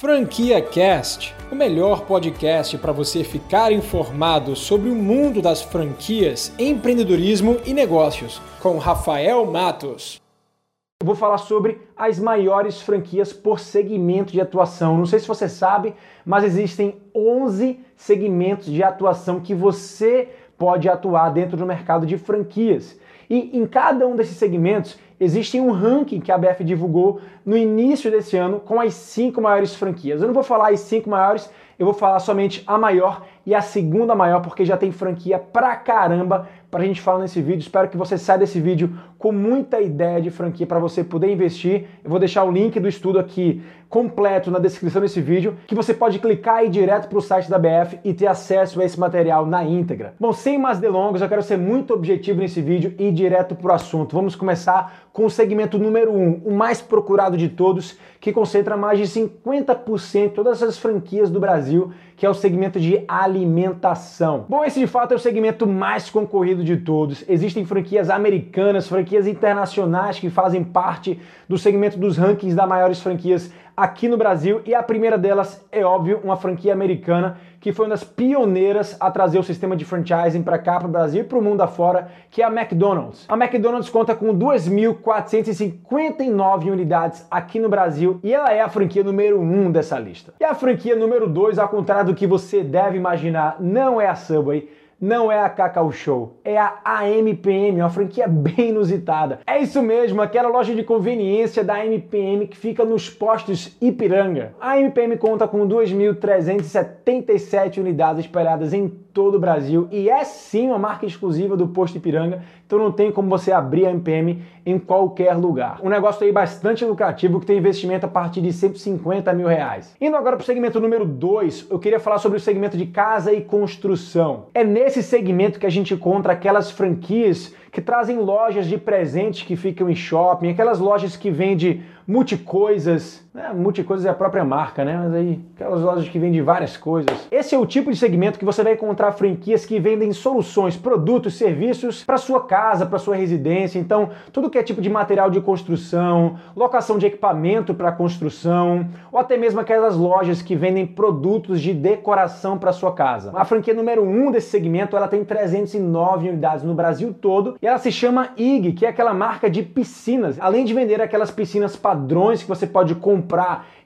Franquia Cast, o melhor podcast para você ficar informado sobre o mundo das franquias, empreendedorismo e negócios, com Rafael Matos. Eu vou falar sobre as maiores franquias por segmento de atuação. Não sei se você sabe, mas existem 11 segmentos de atuação que você pode atuar dentro do mercado de franquias. E em cada um desses segmentos existe um ranking que a BF divulgou no início desse ano com as cinco maiores franquias. Eu não vou falar as cinco maiores, eu vou falar somente a maior e a segunda maior, porque já tem franquia pra caramba pra gente falar nesse vídeo. Espero que você saia desse vídeo com muita ideia de franquia para você poder investir. Eu vou deixar o link do estudo aqui completo na descrição desse vídeo, que você pode clicar e ir direto para o site da BF e ter acesso a esse material na íntegra. Bom, sem mais delongas, eu quero ser muito objetivo nesse vídeo e ir direto para o assunto. Vamos começar com o segmento número 1, um, o mais procurado de todos, que concentra mais de 50% de todas as franquias do Brasil, que é o segmento de alimentação. Bom, esse de fato é o segmento mais concorrido de todos. Existem franquias americanas, franquias internacionais que fazem parte do segmento dos rankings das maiores franquias aqui no Brasil e a primeira delas é óbvio uma franquia americana que foi uma das pioneiras a trazer o sistema de franchising para cá, para o Brasil e para o mundo afora, que é a McDonald's. A McDonald's conta com 2.459 unidades aqui no Brasil e ela é a franquia número 1 um dessa lista. E a franquia número 2, ao contrário do que você deve imaginar, não é a Subway, não é a Cacau Show, é a AMPM, uma franquia bem inusitada. É isso mesmo, aquela loja de conveniência da AMPM que fica nos postos Ipiranga. A AMPM conta com 2.377 unidades espalhadas em todo o Brasil e é sim uma marca exclusiva do posto Ipiranga, então não tem como você abrir a MPM em qualquer lugar. Um negócio aí bastante lucrativo que tem investimento a partir de 150 mil reais. Indo agora para o segmento número 2, eu queria falar sobre o segmento de casa e construção. É nesse segmento que a gente encontra aquelas franquias que trazem lojas de presente que ficam em shopping, aquelas lojas que vendem multicoisas, né? multicoisas é a própria marca, né? Mas aí, aquelas lojas que vendem várias coisas. Esse é o tipo de segmento que você vai encontrar franquias que vendem soluções, produtos, serviços para sua casa, para sua residência. Então, tudo que é tipo de material de construção, locação de equipamento para construção, ou até mesmo aquelas lojas que vendem produtos de decoração para sua casa. A franquia número 1 um desse segmento, ela tem 309 unidades no Brasil todo e ela se chama IG, que é aquela marca de piscinas. Além de vender aquelas piscinas padrões que você pode comprar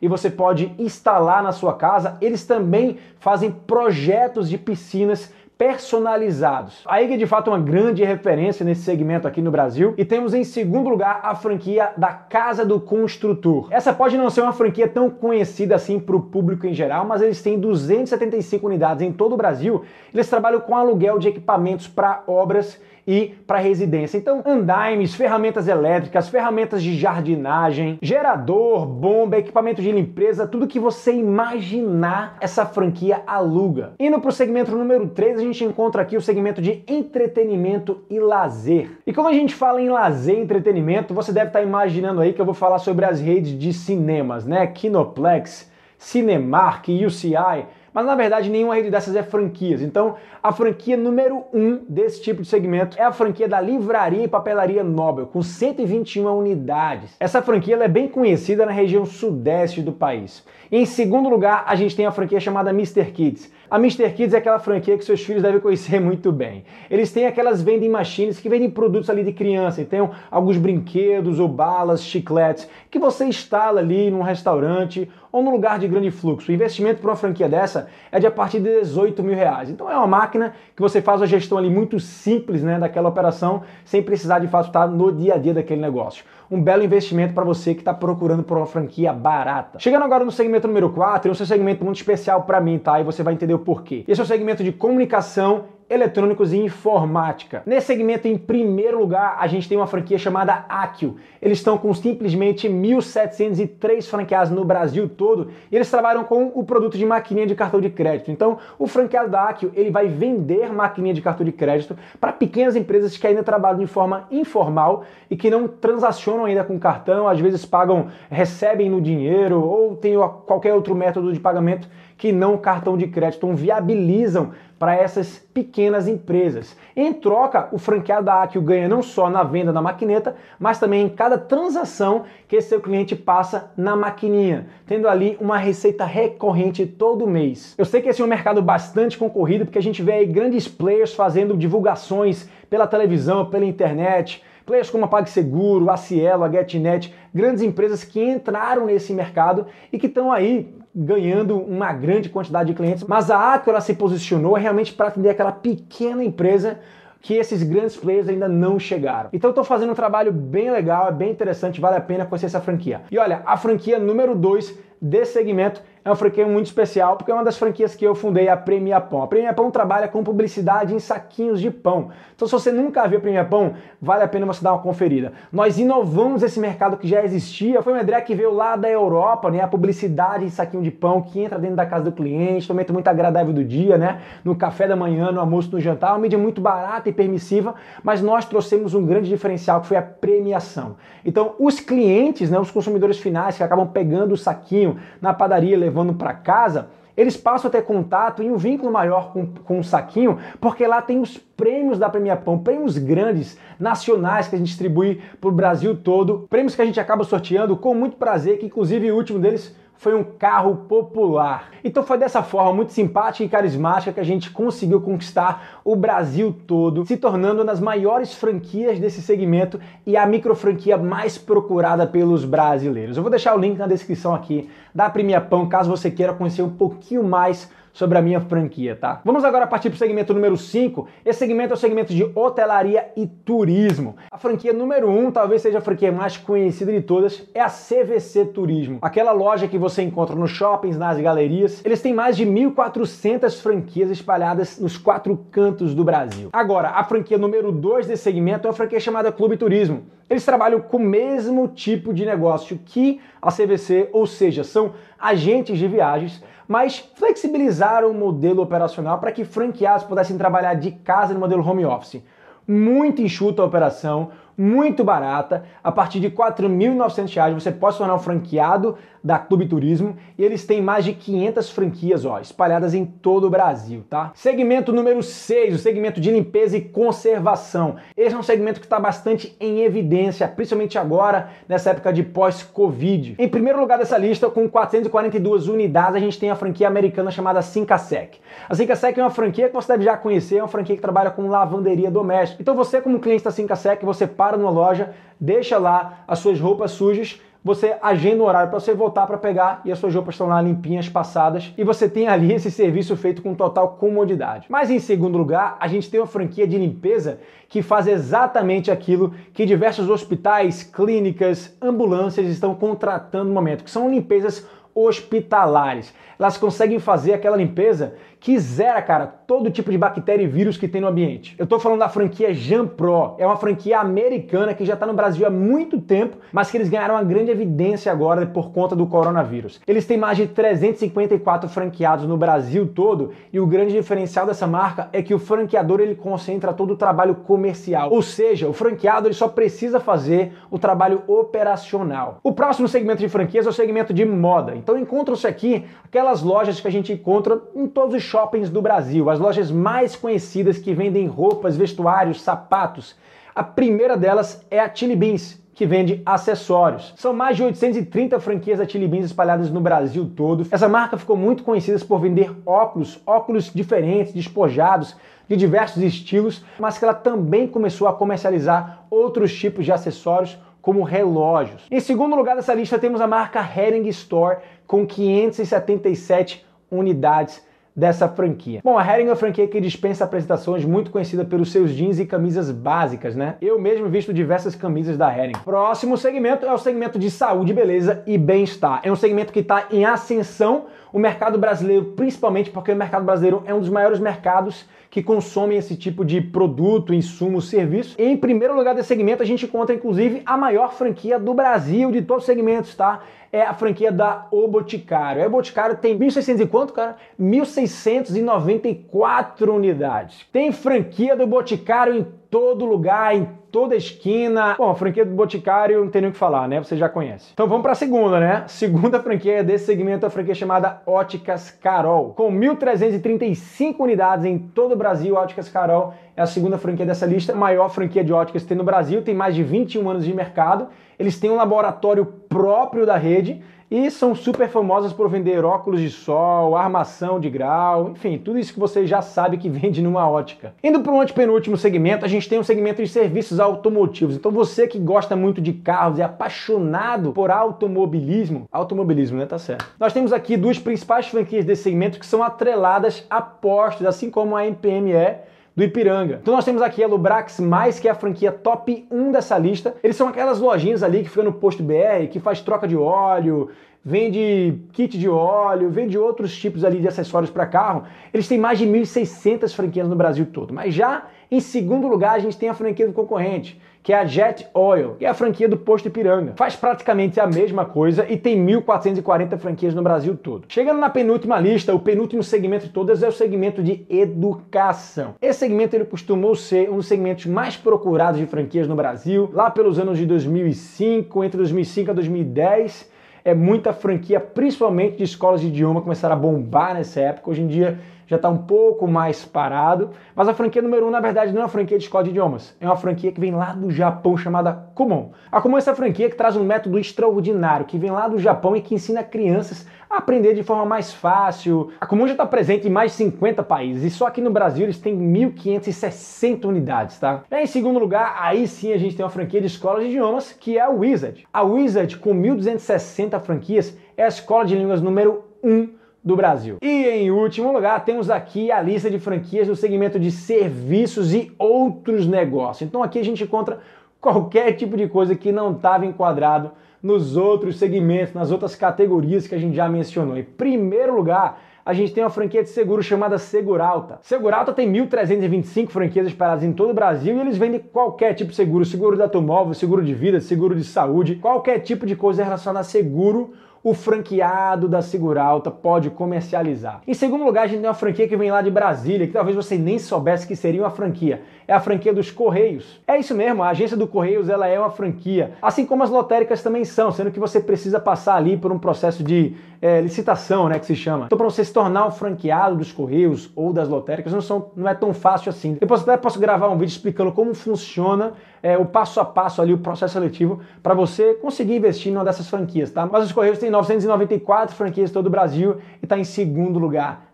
e você pode instalar na sua casa, eles também fazem projetos de piscinas personalizados. A IG é de fato uma grande referência nesse segmento aqui no Brasil e temos em segundo lugar a franquia da Casa do Construtor. Essa pode não ser uma franquia tão conhecida assim para o público em geral, mas eles têm 275 unidades em todo o Brasil. Eles trabalham com aluguel de equipamentos para obras e para residência. Então, andaimes, ferramentas elétricas, ferramentas de jardinagem, gerador, bomba, equipamento de limpeza, tudo que você imaginar, essa franquia aluga. Indo para o segmento número 3, a gente encontra aqui o segmento de entretenimento e lazer. E como a gente fala em lazer e entretenimento, você deve estar imaginando aí que eu vou falar sobre as redes de cinemas, né? Kinoplex, Cinemark, UCI mas na verdade nenhuma rede dessas é franquias. Então, a franquia número um desse tipo de segmento é a franquia da Livraria e Papelaria Nobel, com 121 unidades. Essa franquia é bem conhecida na região sudeste do país. E em segundo lugar, a gente tem a franquia chamada Mr. Kids. A Mr. Kids é aquela franquia que seus filhos devem conhecer muito bem. Eles têm aquelas vending machines que vendem produtos ali de criança, então alguns brinquedos ou balas, chicletes, que você instala ali num restaurante ou num lugar de grande fluxo. O investimento para uma franquia dessa é de a partir de 18 mil reais. Então é uma máquina que você faz a gestão ali muito simples né, daquela operação, sem precisar de fato estar no dia a dia daquele negócio. Um belo investimento para você que está procurando por uma franquia barata. Chegando agora no segmento número 4, é um segmento muito especial para mim, tá? E você vai entender o porquê. Esse é o segmento de comunicação eletrônicos e informática. Nesse segmento, em primeiro lugar, a gente tem uma franquia chamada Akio. Eles estão com simplesmente 1.703 franqueados no Brasil todo e eles trabalham com o produto de maquininha de cartão de crédito. Então, o franqueado da Akio, ele vai vender maquininha de cartão de crédito para pequenas empresas que ainda trabalham de forma informal e que não transacionam ainda com cartão, às vezes pagam, recebem no dinheiro ou tem qualquer outro método de pagamento que não cartão de crédito, então viabilizam para essas pequenas empresas. Em troca, o franqueado da Accio ganha não só na venda da maquineta, mas também em cada transação que seu cliente passa na maquininha, tendo ali uma receita recorrente todo mês. Eu sei que esse é um mercado bastante concorrido, porque a gente vê aí grandes players fazendo divulgações pela televisão, pela internet, Players como a PagSeguro, a Cielo, a GetNet, grandes empresas que entraram nesse mercado e que estão aí ganhando uma grande quantidade de clientes, mas a ela se posicionou realmente para atender aquela pequena empresa que esses grandes players ainda não chegaram. Então tô fazendo um trabalho bem legal, é bem interessante, vale a pena conhecer essa franquia. E olha, a franquia número 2 desse segmento é uma franquia muito especial, porque é uma das franquias que eu fundei, a Premia Pão. A Premia Pão trabalha com publicidade em saquinhos de pão. Então, se você nunca viu a Premia Pão, vale a pena você dar uma conferida. Nós inovamos esse mercado que já existia. Foi uma ideia que veio lá da Europa, né? A publicidade em saquinho de pão que entra dentro da casa do cliente, momento muito agradável do dia, né? No café da manhã, no almoço, no jantar. Uma mídia muito barata e permissiva, mas nós trouxemos um grande diferencial que foi a premiação. Então, os clientes, né, os consumidores finais que acabam pegando o saquinho na padaria, levando para casa, eles passam a ter contato e um vínculo maior com, com o saquinho, porque lá tem os prêmios da Premia Pão, prêmios grandes, nacionais, que a gente distribui para o Brasil todo, prêmios que a gente acaba sorteando com muito prazer, que inclusive o último deles foi um carro popular. Então foi dessa forma muito simpática e carismática que a gente conseguiu conquistar o Brasil todo, se tornando uma das maiores franquias desse segmento e a micro franquia mais procurada pelos brasileiros. Eu vou deixar o link na descrição aqui da Premia Pão, caso você queira conhecer um pouquinho mais sobre a minha franquia, tá? Vamos agora partir para o segmento número 5. Esse segmento é o segmento de hotelaria e turismo. A franquia número 1, um, talvez seja a franquia mais conhecida de todas, é a CVC Turismo. Aquela loja que você encontra nos shoppings, nas galerias. Eles têm mais de 1.400 franquias espalhadas nos quatro cantos do Brasil. Agora, a franquia número 2 desse segmento é uma franquia chamada Clube Turismo. Eles trabalham com o mesmo tipo de negócio que a CVC, ou seja, são agentes de viagens mas flexibilizaram o modelo operacional para que franqueados pudessem trabalhar de casa no modelo home office. Muito enxuta a operação, muito barata. A partir de R$ 4.900 você pode se tornar um franqueado da Clube Turismo e eles têm mais de 500 franquias ó, espalhadas em todo o Brasil, tá? Segmento número 6, o segmento de limpeza e conservação. Esse é um segmento que está bastante em evidência, principalmente agora, nessa época de pós-Covid. Em primeiro lugar dessa lista, com 442 unidades, a gente tem a franquia americana chamada Sincasec. A Sincasec é uma franquia que você deve já conhecer, é uma franquia que trabalha com lavanderia doméstica. Então você, como cliente da Sincasec, você para numa loja, deixa lá as suas roupas sujas, você agenda um horário para você voltar para pegar e as suas roupas estão lá limpinhas, passadas, e você tem ali esse serviço feito com total comodidade. Mas em segundo lugar, a gente tem uma franquia de limpeza que faz exatamente aquilo que diversos hospitais, clínicas, ambulâncias estão contratando no momento, que são limpezas hospitalares. Elas conseguem fazer aquela limpeza que zera, cara, todo tipo de bactéria e vírus que tem no ambiente. Eu tô falando da franquia Jampro. É uma franquia americana que já está no Brasil há muito tempo, mas que eles ganharam uma grande evidência agora por conta do coronavírus. Eles têm mais de 354 franqueados no Brasil todo e o grande diferencial dessa marca é que o franqueador ele concentra todo o trabalho comercial. Ou seja, o franqueado ele só precisa fazer o trabalho operacional. O próximo segmento de franquias é o segmento de moda. Então encontram-se aqui aquelas lojas que a gente encontra em todos os shoppings do Brasil, as lojas mais conhecidas que vendem roupas, vestuários, sapatos. A primeira delas é a Chili Beans, que vende acessórios. São mais de 830 franquias da Chili Beans espalhadas no Brasil todo. Essa marca ficou muito conhecida por vender óculos, óculos diferentes, despojados, de diversos estilos, mas que ela também começou a comercializar outros tipos de acessórios, como relógios. Em segundo lugar dessa lista temos a marca Hering Store com 577 unidades dessa franquia. Bom, a Hering é uma franquia que dispensa apresentações, muito conhecida pelos seus jeans e camisas básicas, né? Eu mesmo visto diversas camisas da Hering. Próximo segmento é o segmento de saúde, beleza e bem-estar. É um segmento que está em ascensão, o mercado brasileiro, principalmente porque o mercado brasileiro é um dos maiores mercados que consomem esse tipo de produto, insumo, serviço. Em primeiro lugar desse segmento, a gente encontra inclusive a maior franquia do Brasil de todos os segmentos, tá? É a franquia da O Boticário. O Boticário tem 1.600 e quanto, cara? 1.694 unidades. Tem franquia do Boticário em todo lugar, em toda esquina. Bom, a franquia do Boticário não tem nem o que falar, né? Você já conhece. Então vamos para a segunda, né? Segunda franquia desse segmento é a franquia chamada Óticas Carol. Com 1.335 unidades em todo o Brasil, Óticas Carol é a segunda franquia dessa lista, a maior franquia de óticas que tem no Brasil, tem mais de 21 anos de mercado. Eles têm um laboratório próprio da rede e são super famosas por vender óculos de sol, armação de grau, enfim, tudo isso que você já sabe que vende numa ótica. Indo para um antepenúltimo segmento, a gente tem um segmento de serviços automotivos. Então você que gosta muito de carros e é apaixonado por automobilismo, automobilismo, né, tá certo. Nós temos aqui duas principais franquias desse segmento que são atreladas a postos, assim como a MPM é do Ipiranga. Então nós temos aqui a Lubrax Mais, que é a franquia top 1 dessa lista. Eles são aquelas lojinhas ali que ficam no posto BR, que faz troca de óleo, vende kit de óleo, vende outros tipos ali de acessórios para carro. Eles têm mais de 1.600 franquias no Brasil todo. Mas já em segundo lugar, a gente tem a franquia do concorrente, que é a Jet Oil, que é a franquia do Posto Ipiranga. Faz praticamente a mesma coisa e tem 1.440 franquias no Brasil todo. Chegando na penúltima lista, o penúltimo segmento de todas é o segmento de educação. Esse segmento ele costumou ser um dos segmentos mais procurados de franquias no Brasil, lá pelos anos de 2005, entre 2005 a 2010 é muita franquia, principalmente de escolas de idioma, começaram a bombar nessa época. Hoje em dia já está um pouco mais parado. Mas a franquia número 1, um, na verdade, não é uma franquia de escola de idiomas. É uma franquia que vem lá do Japão chamada Kumon. A Kumon é essa franquia que traz um método extraordinário, que vem lá do Japão e que ensina crianças a aprender de forma mais fácil. A Kumon já está presente em mais de 50 países e só aqui no Brasil eles têm 1.560 unidades, tá? E em segundo lugar, aí sim a gente tem uma franquia de escolas de idiomas, que é a Wizard. A Wizard, com 1.260 franquias, é a escola de línguas número 1 do Brasil. E em último lugar, temos aqui a lista de franquias do segmento de serviços e outros negócios. Então aqui a gente encontra qualquer tipo de coisa que não estava enquadrado nos outros segmentos, nas outras categorias que a gente já mencionou. Em primeiro lugar, a gente tem uma franquia de seguro chamada Seguralta. Seguralta tem 1.325 franquias espalhadas em todo o Brasil e eles vendem qualquer tipo de seguro, seguro de automóvel, seguro de vida, seguro de saúde, qualquer tipo de coisa relacionada a seguro o franqueado da Seguralta pode comercializar. Em segundo lugar, a gente tem uma franquia que vem lá de Brasília, que talvez você nem soubesse que seria uma franquia. É a franquia dos Correios. É isso mesmo, a agência do Correios ela é uma franquia, assim como as lotéricas também são, sendo que você precisa passar ali por um processo de é, licitação, né, que se chama. Então, para você se tornar um franqueado dos Correios ou das lotéricas, não, são, não é tão fácil assim. Depois até posso gravar um vídeo explicando como funciona é, o passo a passo ali, o processo seletivo, para você conseguir investir numa dessas franquias, tá? Mas os Correios têm 994 franquias em todo o Brasil e está em segundo lugar